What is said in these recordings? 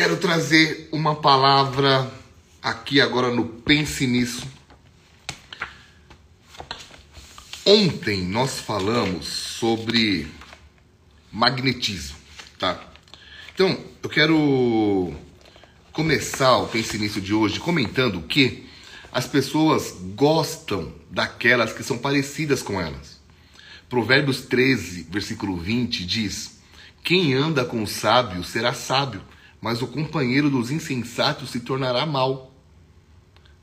Quero trazer uma palavra aqui agora no Pense Nisso. Ontem nós falamos sobre magnetismo, tá? Então, eu quero começar o Pense Nisso de hoje comentando que as pessoas gostam daquelas que são parecidas com elas. Provérbios 13, versículo 20 diz: Quem anda com o sábio será sábio, mas o companheiro dos insensatos se tornará mal.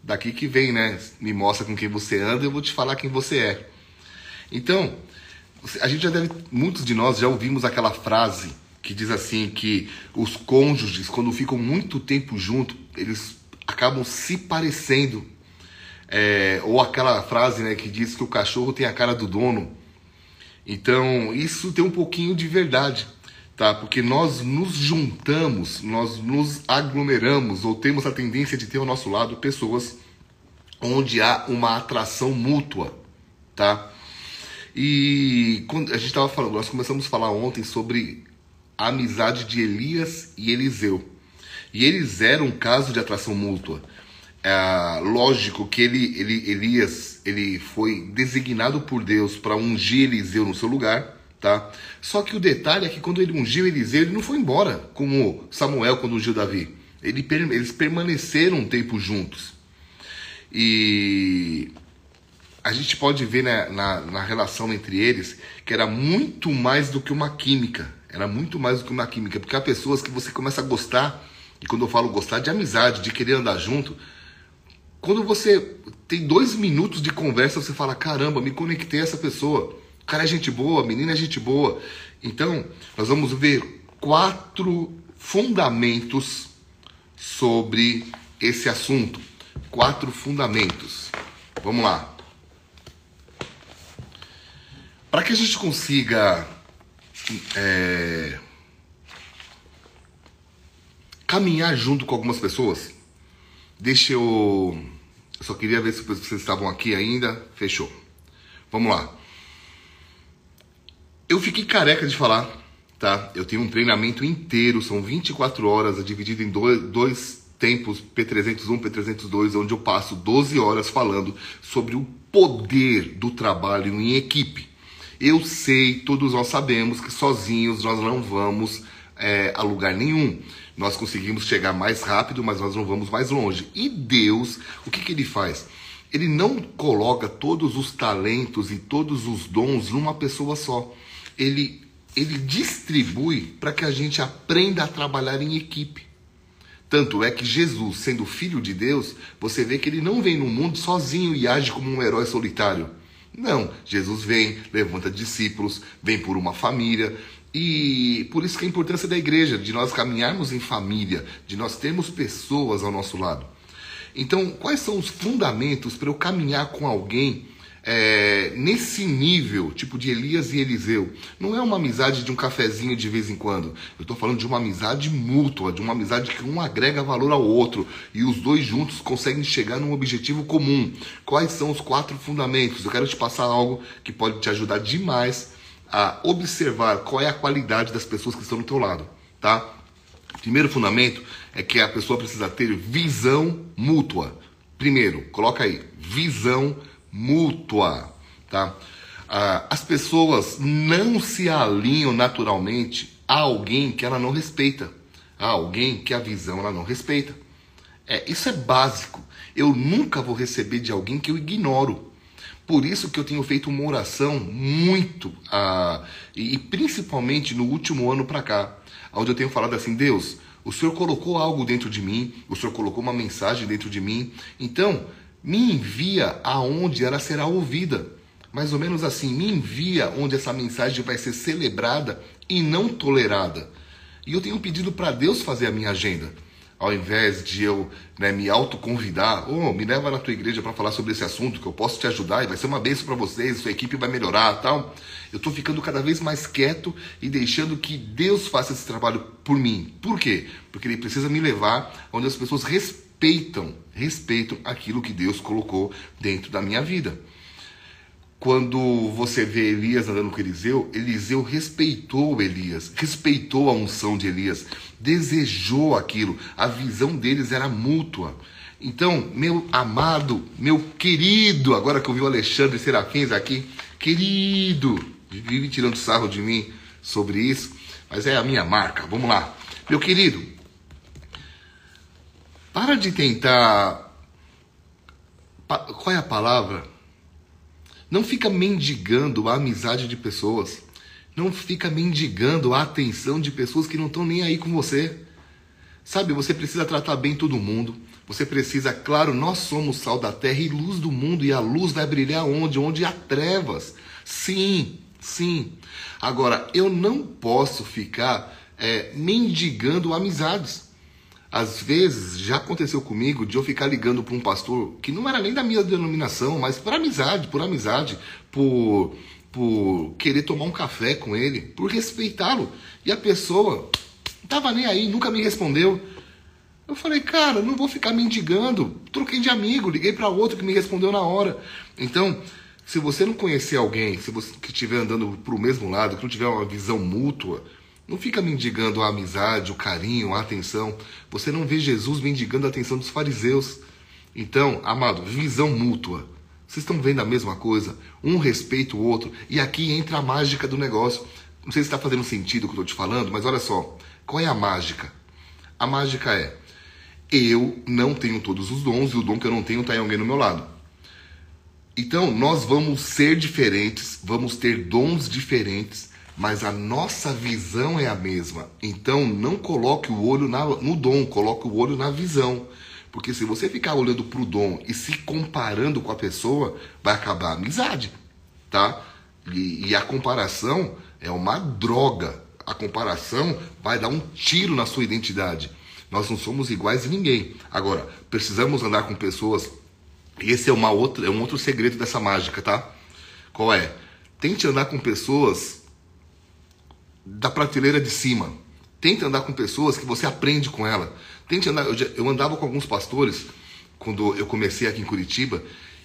Daqui que vem, né? Me mostra com quem você anda, eu vou te falar quem você é. Então, a gente já deve, muitos de nós já ouvimos aquela frase que diz assim que os cônjuges, quando ficam muito tempo juntos, eles acabam se parecendo. É, ou aquela frase né, que diz que o cachorro tem a cara do dono. Então, isso tem um pouquinho de verdade, tá? Porque nós nos juntamos, nós nos aglomeramos, ou temos a tendência de ter ao nosso lado pessoas onde há uma atração mútua, tá? E quando a gente estava falando, nós começamos a falar ontem sobre a amizade de Elias e Eliseu. E eles eram um caso de atração mútua. É, lógico que ele, ele, Elias ele foi designado por Deus para ungir Eliseu no seu lugar, tá? Só que o detalhe é que quando ele ungiu Eliseu, ele não foi embora, como Samuel quando ungiu Davi. Ele, eles permaneceram um tempo juntos. E a gente pode ver na, na, na relação entre eles que era muito mais do que uma química. Era muito mais do que uma química, porque há pessoas que você começa a gostar, e quando eu falo gostar, de amizade, de querer andar junto. Quando você tem dois minutos de conversa, você fala: caramba, me conectei a essa pessoa. Cara é gente boa, menina é gente boa. Então, nós vamos ver quatro fundamentos sobre esse assunto. Quatro fundamentos. Vamos lá. Para que a gente consiga é, caminhar junto com algumas pessoas, deixa eu. Eu só queria ver se vocês estavam aqui ainda. Fechou. Vamos lá. Eu fiquei careca de falar, tá? Eu tenho um treinamento inteiro, são 24 horas, é dividido em dois, dois tempos, P301, P302, onde eu passo 12 horas falando sobre o poder do trabalho em equipe. Eu sei, todos nós sabemos que sozinhos nós não vamos é, a lugar nenhum. Nós conseguimos chegar mais rápido, mas nós não vamos mais longe. E Deus, o que, que Ele faz? Ele não coloca todos os talentos e todos os dons numa pessoa só. Ele, ele distribui para que a gente aprenda a trabalhar em equipe. Tanto é que Jesus, sendo filho de Deus, você vê que ele não vem no mundo sozinho e age como um herói solitário. Não, Jesus vem, levanta discípulos, vem por uma família. E por isso que a importância da igreja, de nós caminharmos em família, de nós termos pessoas ao nosso lado. Então, quais são os fundamentos para eu caminhar com alguém é, nesse nível, tipo de Elias e Eliseu, não é uma amizade de um cafezinho de vez em quando. Eu estou falando de uma amizade mútua, de uma amizade que um agrega valor ao outro e os dois juntos conseguem chegar num objetivo comum. Quais são os quatro fundamentos? Eu quero te passar algo que pode te ajudar demais a observar qual é a qualidade das pessoas que estão do teu lado, tá? Primeiro fundamento é que a pessoa precisa ter visão mútua. Primeiro, coloca aí, visão mútua mútua, tá? Ah, as pessoas não se alinham naturalmente a alguém que ela não respeita, a alguém que a visão ela não respeita. É, isso é básico. Eu nunca vou receber de alguém que eu ignoro. Por isso que eu tenho feito uma oração muito, ah, e, principalmente no último ano para cá, onde eu tenho falado assim, Deus, o Senhor colocou algo dentro de mim, o Senhor colocou uma mensagem dentro de mim, então me envia aonde ela será ouvida. Mais ou menos assim, me envia onde essa mensagem vai ser celebrada e não tolerada. E eu tenho pedido para Deus fazer a minha agenda. Ao invés de eu né, me autoconvidar, oh, me leva na tua igreja para falar sobre esse assunto, que eu posso te ajudar e vai ser uma bênção para vocês, sua equipe vai melhorar tal. Eu estou ficando cada vez mais quieto e deixando que Deus faça esse trabalho por mim. Por quê? Porque Ele precisa me levar onde as pessoas respeitam respeitam, respeitam aquilo que Deus colocou dentro da minha vida. quando você vê Elias andando com Eliseu, Eliseu respeitou Elias, respeitou a unção de Elias, desejou aquilo, a visão deles era mútua. Então, meu amado, meu querido, agora que eu vi o Alexandre Serafins aqui, querido, vive tirando sarro de mim sobre isso, mas é a minha marca. Vamos lá. Meu querido, para de tentar. Qual é a palavra? Não fica mendigando a amizade de pessoas. Não fica mendigando a atenção de pessoas que não estão nem aí com você. Sabe, você precisa tratar bem todo mundo. Você precisa, claro, nós somos sal da terra e luz do mundo, e a luz vai brilhar onde? Onde há trevas. Sim, sim. Agora, eu não posso ficar é, mendigando amizades. Às vezes já aconteceu comigo de eu ficar ligando para um pastor que não era nem da minha denominação, mas por amizade, por amizade, por, por querer tomar um café com ele, por respeitá-lo. E a pessoa não estava nem aí, nunca me respondeu. Eu falei, cara, não vou ficar mendigando. Troquei de amigo, liguei para outro que me respondeu na hora. Então, se você não conhecer alguém, se você que estiver andando para o mesmo lado, que não tiver uma visão mútua, não fica mendigando a amizade, o carinho, a atenção. Você não vê Jesus mendigando a atenção dos fariseus. Então, amado, visão mútua. Vocês estão vendo a mesma coisa? Um respeita o outro. E aqui entra a mágica do negócio. Não sei se está fazendo sentido o que eu estou te falando, mas olha só. Qual é a mágica? A mágica é: eu não tenho todos os dons e o dom que eu não tenho está em alguém no meu lado. Então, nós vamos ser diferentes, vamos ter dons diferentes, mas a nossa visão é a mesma. Então, não coloque o olho na, no dom, coloque o olho na visão. Porque se você ficar olhando para o dom e se comparando com a pessoa, vai acabar a amizade, tá? E, e a comparação é uma droga. A comparação vai dar um tiro na sua identidade. Nós não somos iguais a ninguém. Agora, precisamos andar com pessoas. Esse é, uma outra, é um outro segredo dessa mágica, tá? Qual é? Tente andar com pessoas da prateleira de cima. Tente andar com pessoas que você aprende com ela. Tente andar. Eu, eu andava com alguns pastores quando eu comecei aqui em Curitiba,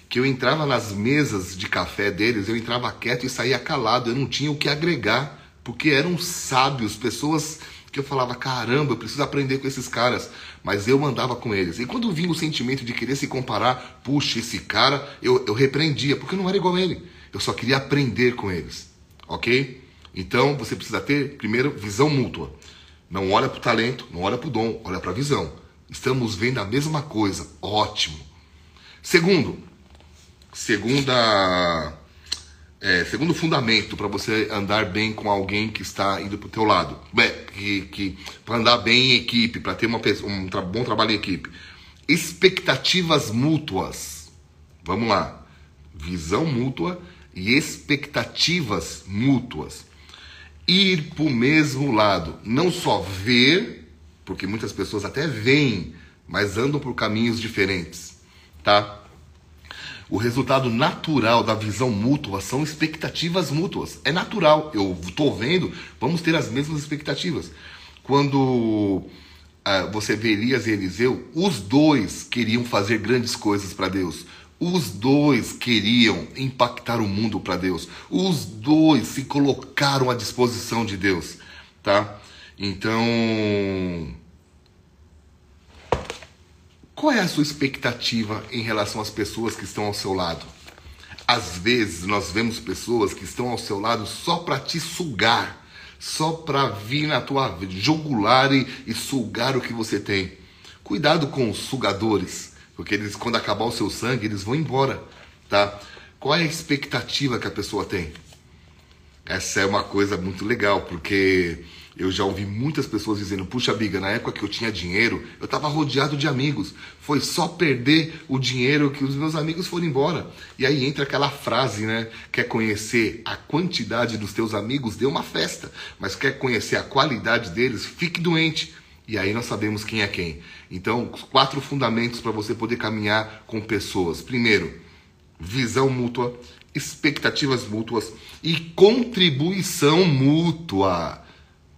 que eu entrava nas mesas de café deles, eu entrava quieto e saía calado. Eu não tinha o que agregar, porque eram sábios, pessoas que eu falava, caramba, eu preciso aprender com esses caras, mas eu mandava com eles. E quando vinha o sentimento de querer se comparar, puxa, esse cara, eu, eu repreendia, porque eu não era igual a ele. Eu só queria aprender com eles, ok? Então você precisa ter, primeiro, visão mútua. Não olha para o talento, não olha para o dom, olha para a visão. Estamos vendo a mesma coisa, ótimo. Segundo, segunda é, segundo fundamento para você andar bem com alguém que está indo para o teu lado, é, que, que para andar bem em equipe, para ter uma, um tra bom trabalho em equipe, expectativas mútuas. Vamos lá, visão mútua e expectativas mútuas. Ir para o mesmo lado, não só ver, porque muitas pessoas até veem, mas andam por caminhos diferentes, tá? O resultado natural da visão mútua são expectativas mútuas. É natural. Eu estou vendo, vamos ter as mesmas expectativas. Quando uh, você vê Elias e Eliseu, os dois queriam fazer grandes coisas para Deus. Os dois queriam impactar o mundo para Deus. Os dois se colocaram à disposição de Deus, tá? Então, qual é a sua expectativa em relação às pessoas que estão ao seu lado? Às vezes nós vemos pessoas que estão ao seu lado só para te sugar, só para vir na tua jugular e, e sugar o que você tem. Cuidado com os sugadores, porque eles quando acabar o seu sangue, eles vão embora, tá? Qual é a expectativa que a pessoa tem? Essa é uma coisa muito legal, porque eu já ouvi muitas pessoas dizendo: puxa, Biga, na época que eu tinha dinheiro, eu estava rodeado de amigos. Foi só perder o dinheiro que os meus amigos foram embora. E aí entra aquela frase, né? Quer conhecer a quantidade dos teus amigos? Dê uma festa. Mas quer conhecer a qualidade deles? Fique doente. E aí nós sabemos quem é quem. Então, quatro fundamentos para você poder caminhar com pessoas. Primeiro, visão mútua, expectativas mútuas e contribuição mútua.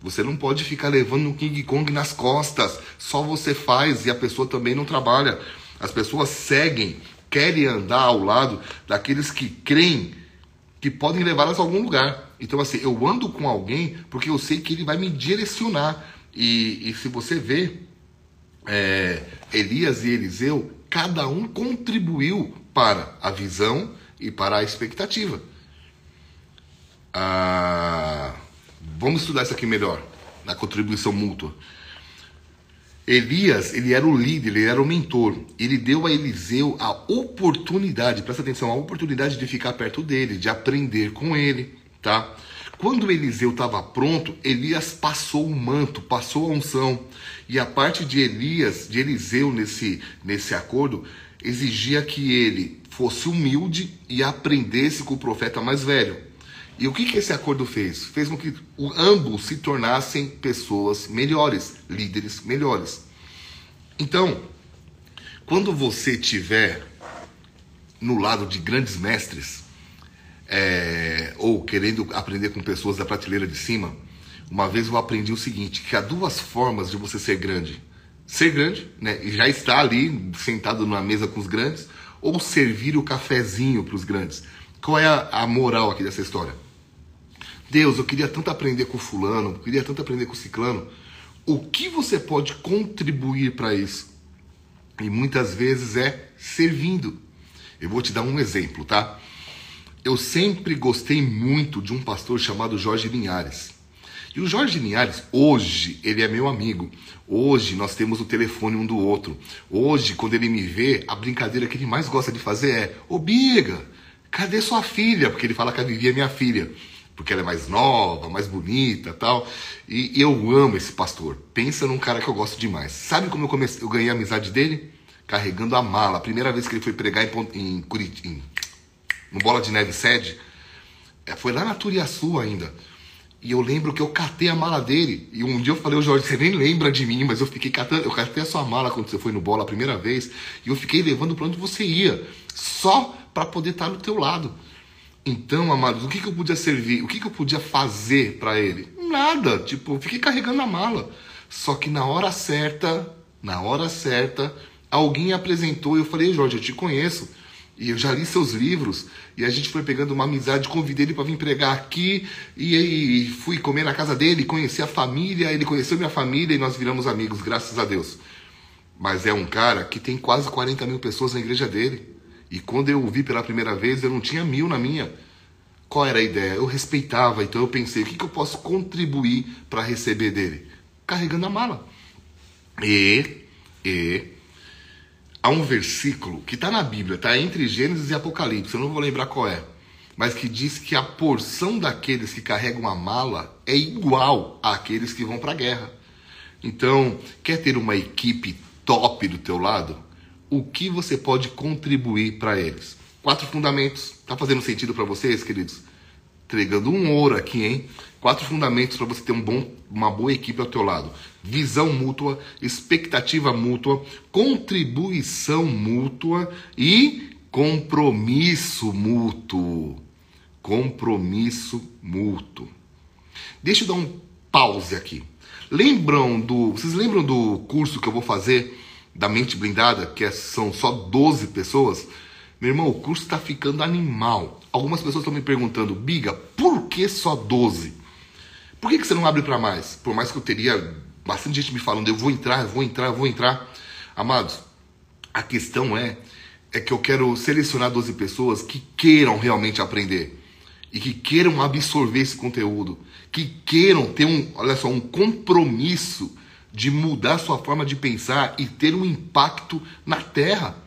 Você não pode ficar levando um King Kong nas costas. Só você faz e a pessoa também não trabalha. As pessoas seguem, querem andar ao lado daqueles que creem que podem levá-las a algum lugar. Então, assim, eu ando com alguém porque eu sei que ele vai me direcionar. E, e se você vê, é, Elias e Eliseu, cada um contribuiu para a visão e para a expectativa. Ah, vamos estudar isso aqui melhor, na contribuição mútua. Elias, ele era o líder, ele era o mentor. Ele deu a Eliseu a oportunidade, presta atenção, a oportunidade de ficar perto dele, de aprender com ele, tá? Quando Eliseu estava pronto, Elias passou o manto, passou a unção. E a parte de Elias, de Eliseu nesse, nesse acordo, exigia que ele fosse humilde e aprendesse com o profeta mais velho. E o que, que esse acordo fez? Fez com que ambos se tornassem pessoas melhores, líderes melhores. Então, quando você tiver no lado de grandes mestres, é, ou querendo aprender com pessoas da prateleira de cima, uma vez eu aprendi o seguinte: que há duas formas de você ser grande. Ser grande, né? E já está ali sentado numa mesa com os grandes, ou servir o cafezinho para os grandes. Qual é a, a moral aqui dessa história? Deus, eu queria tanto aprender com fulano, eu queria tanto aprender com ciclano. O que você pode contribuir para isso? E muitas vezes é servindo. Eu vou te dar um exemplo, tá? Eu sempre gostei muito de um pastor chamado Jorge Linhares. E o Jorge Linhares, hoje, ele é meu amigo. Hoje nós temos o telefone um do outro. Hoje, quando ele me vê, a brincadeira que ele mais gosta de fazer é: Ô Biga, cadê sua filha? Porque ele fala que a Vivi é minha filha porque ela é mais nova, mais bonita tal. E, eu amo esse pastor. Pensa num cara que eu gosto demais. Sabe como eu, comecei, eu ganhei a amizade dele? Carregando a mala. A primeira vez que ele foi pregar em, em Curitiba, no Bola de Neve sede, é, foi lá na Turiaçu ainda. E eu lembro que eu catei a mala dele. E um dia eu falei, ô Jorge, você nem lembra de mim, mas eu fiquei catando, eu catei a sua mala quando você foi no bola a primeira vez. E eu fiquei levando para onde você ia. Só para poder estar no teu lado. Então, amados, o que, que eu podia servir? O que, que eu podia fazer para ele? Nada. Tipo, fiquei carregando a mala. Só que na hora certa, na hora certa, alguém apresentou e eu falei, Jorge, eu te conheço. E eu já li seus livros. E a gente foi pegando uma amizade, convidei ele para vir pregar aqui. E aí fui comer na casa dele, conheci a família. Ele conheceu minha família e nós viramos amigos, graças a Deus. Mas é um cara que tem quase 40 mil pessoas na igreja dele. E quando eu o vi pela primeira vez, eu não tinha mil na minha. Qual era a ideia? Eu respeitava, então eu pensei, o que, que eu posso contribuir para receber dele? Carregando a mala. E, e, há um versículo que está na Bíblia, está entre Gênesis e Apocalipse, eu não vou lembrar qual é, mas que diz que a porção daqueles que carregam a mala é igual àqueles que vão para a guerra. Então, quer ter uma equipe top do teu lado? o que você pode contribuir para eles. Quatro fundamentos. Tá fazendo sentido para vocês, queridos? Entregando um ouro aqui, hein? Quatro fundamentos para você ter um bom, uma boa equipe ao teu lado. Visão mútua, expectativa mútua, contribuição mútua e compromisso mútuo. Compromisso mútuo. Deixa eu dar um pause aqui. Lembram do. Vocês lembram do curso que eu vou fazer da mente blindada, que é, são só 12 pessoas, meu irmão, o curso está ficando animal. Algumas pessoas estão me perguntando, Biga, por que só 12? Por que, que você não abre para mais? Por mais que eu teria bastante gente me falando, eu vou entrar, eu vou entrar, eu vou entrar. Amados, a questão é, é que eu quero selecionar 12 pessoas que queiram realmente aprender e que queiram absorver esse conteúdo, que queiram ter um, olha só, um compromisso de mudar sua forma de pensar e ter um impacto na Terra,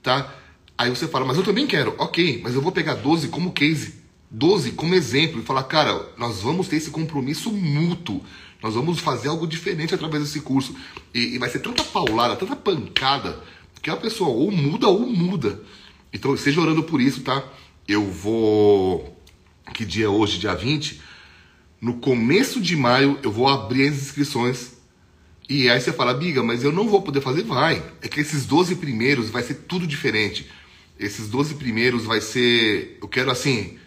tá? Aí você fala, mas eu também quero. Ok, mas eu vou pegar 12 como case, 12 como exemplo e falar, cara, nós vamos ter esse compromisso mútuo. Nós vamos fazer algo diferente através desse curso. E, e vai ser tanta paulada, tanta pancada, que a pessoa ou muda ou muda. Então, esteja orando por isso, tá? Eu vou. Que dia é hoje? Dia 20. No começo de maio, eu vou abrir as inscrições e aí você fala, Biga, mas eu não vou poder fazer? Vai. É que esses 12 primeiros vai ser tudo diferente. Esses 12 primeiros vai ser. Eu quero assim.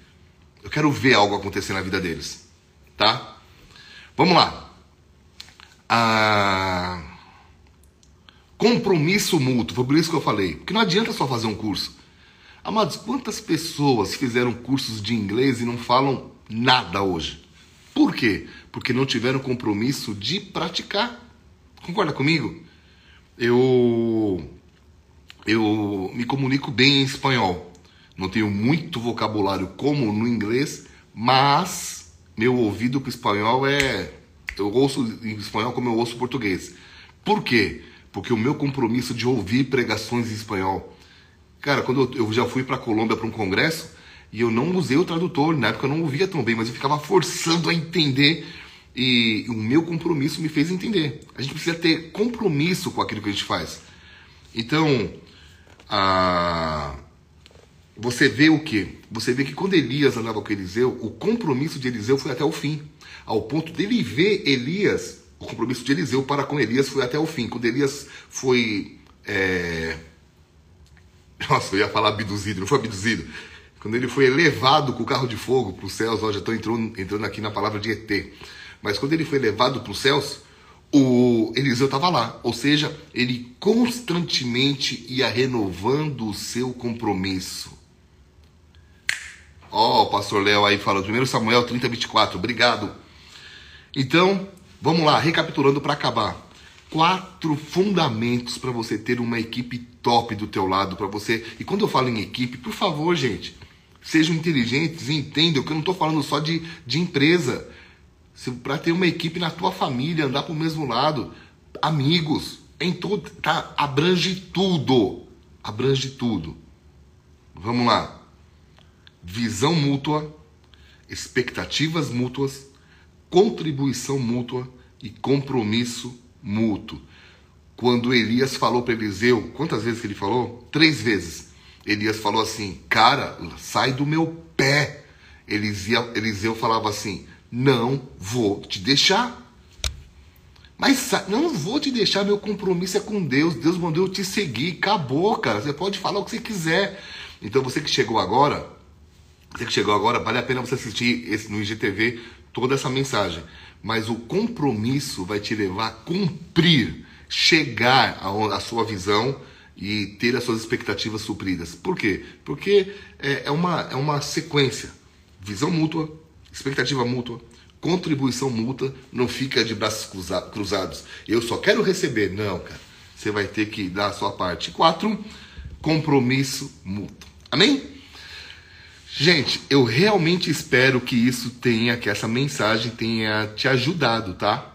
Eu quero ver algo acontecer na vida deles. Tá? Vamos lá. Ah, compromisso mútuo. Foi por isso que eu falei. Porque não adianta só fazer um curso. Amados, quantas pessoas fizeram cursos de inglês e não falam nada hoje? Por quê? Porque não tiveram compromisso de praticar. Concorda comigo? Eu eu me comunico bem em espanhol. Não tenho muito vocabulário como no inglês, mas meu ouvido para espanhol é eu ouço em espanhol como eu ouço português. Por quê? Porque o meu compromisso de ouvir pregações em espanhol. Cara, quando eu, já fui para Colômbia para um congresso e eu não usei o tradutor, na época eu não ouvia tão bem, mas eu ficava forçando a entender e o meu compromisso me fez entender. A gente precisa ter compromisso com aquilo que a gente faz. Então, a... você vê o que? Você vê que quando Elias andava com Eliseu, o compromisso de Eliseu foi até o fim, ao ponto dele ver Elias o compromisso de Eliseu para com Elias foi até o fim. Quando Elias foi. É... Nossa, eu ia falar abduzido, não foi abduzido. Quando ele foi elevado com o carro de fogo para os céus, ó, já estou entrando, entrando aqui na palavra de ET. Mas quando ele foi levado para os céus, o Eliseu estava lá. Ou seja, ele constantemente ia renovando o seu compromisso. Ó, oh, o pastor Léo aí falando, 1 Samuel 30, 24, obrigado. Então, Vamos lá, recapitulando para acabar. Quatro fundamentos para você ter uma equipe top do teu lado, para você. E quando eu falo em equipe, por favor, gente, sejam inteligentes entendam que eu não estou falando só de, de empresa. Para ter uma equipe na tua família, andar para o mesmo lado, amigos, em tudo, tá? Abrange tudo, abrange tudo. Vamos lá. Visão mútua, expectativas mútuas, contribuição mútua e compromisso mútuo. Quando Elias falou para Eliseu, quantas vezes que ele falou? Três vezes. Elias falou assim: Cara, sai do meu pé. Eliseu, Eliseu falava assim: Não vou te deixar. Mas não vou te deixar, meu compromisso é com Deus. Deus mandou eu te seguir. Acabou, cara. Você pode falar o que você quiser. Então você que chegou agora, você que chegou agora, vale a pena você assistir esse, no IGTV toda essa mensagem mas o compromisso vai te levar a cumprir, chegar à sua visão e ter as suas expectativas supridas. Por quê? Porque é, é, uma, é uma sequência. Visão mútua, expectativa mútua, contribuição mútua, não fica de braços cruzados. Eu só quero receber. Não, cara. Você vai ter que dar a sua parte. Quatro, compromisso mútuo. Amém? Gente, eu realmente espero que isso tenha, que essa mensagem tenha te ajudado, tá?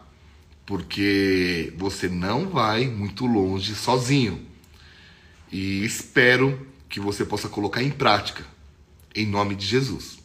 Porque você não vai muito longe sozinho. E espero que você possa colocar em prática, em nome de Jesus.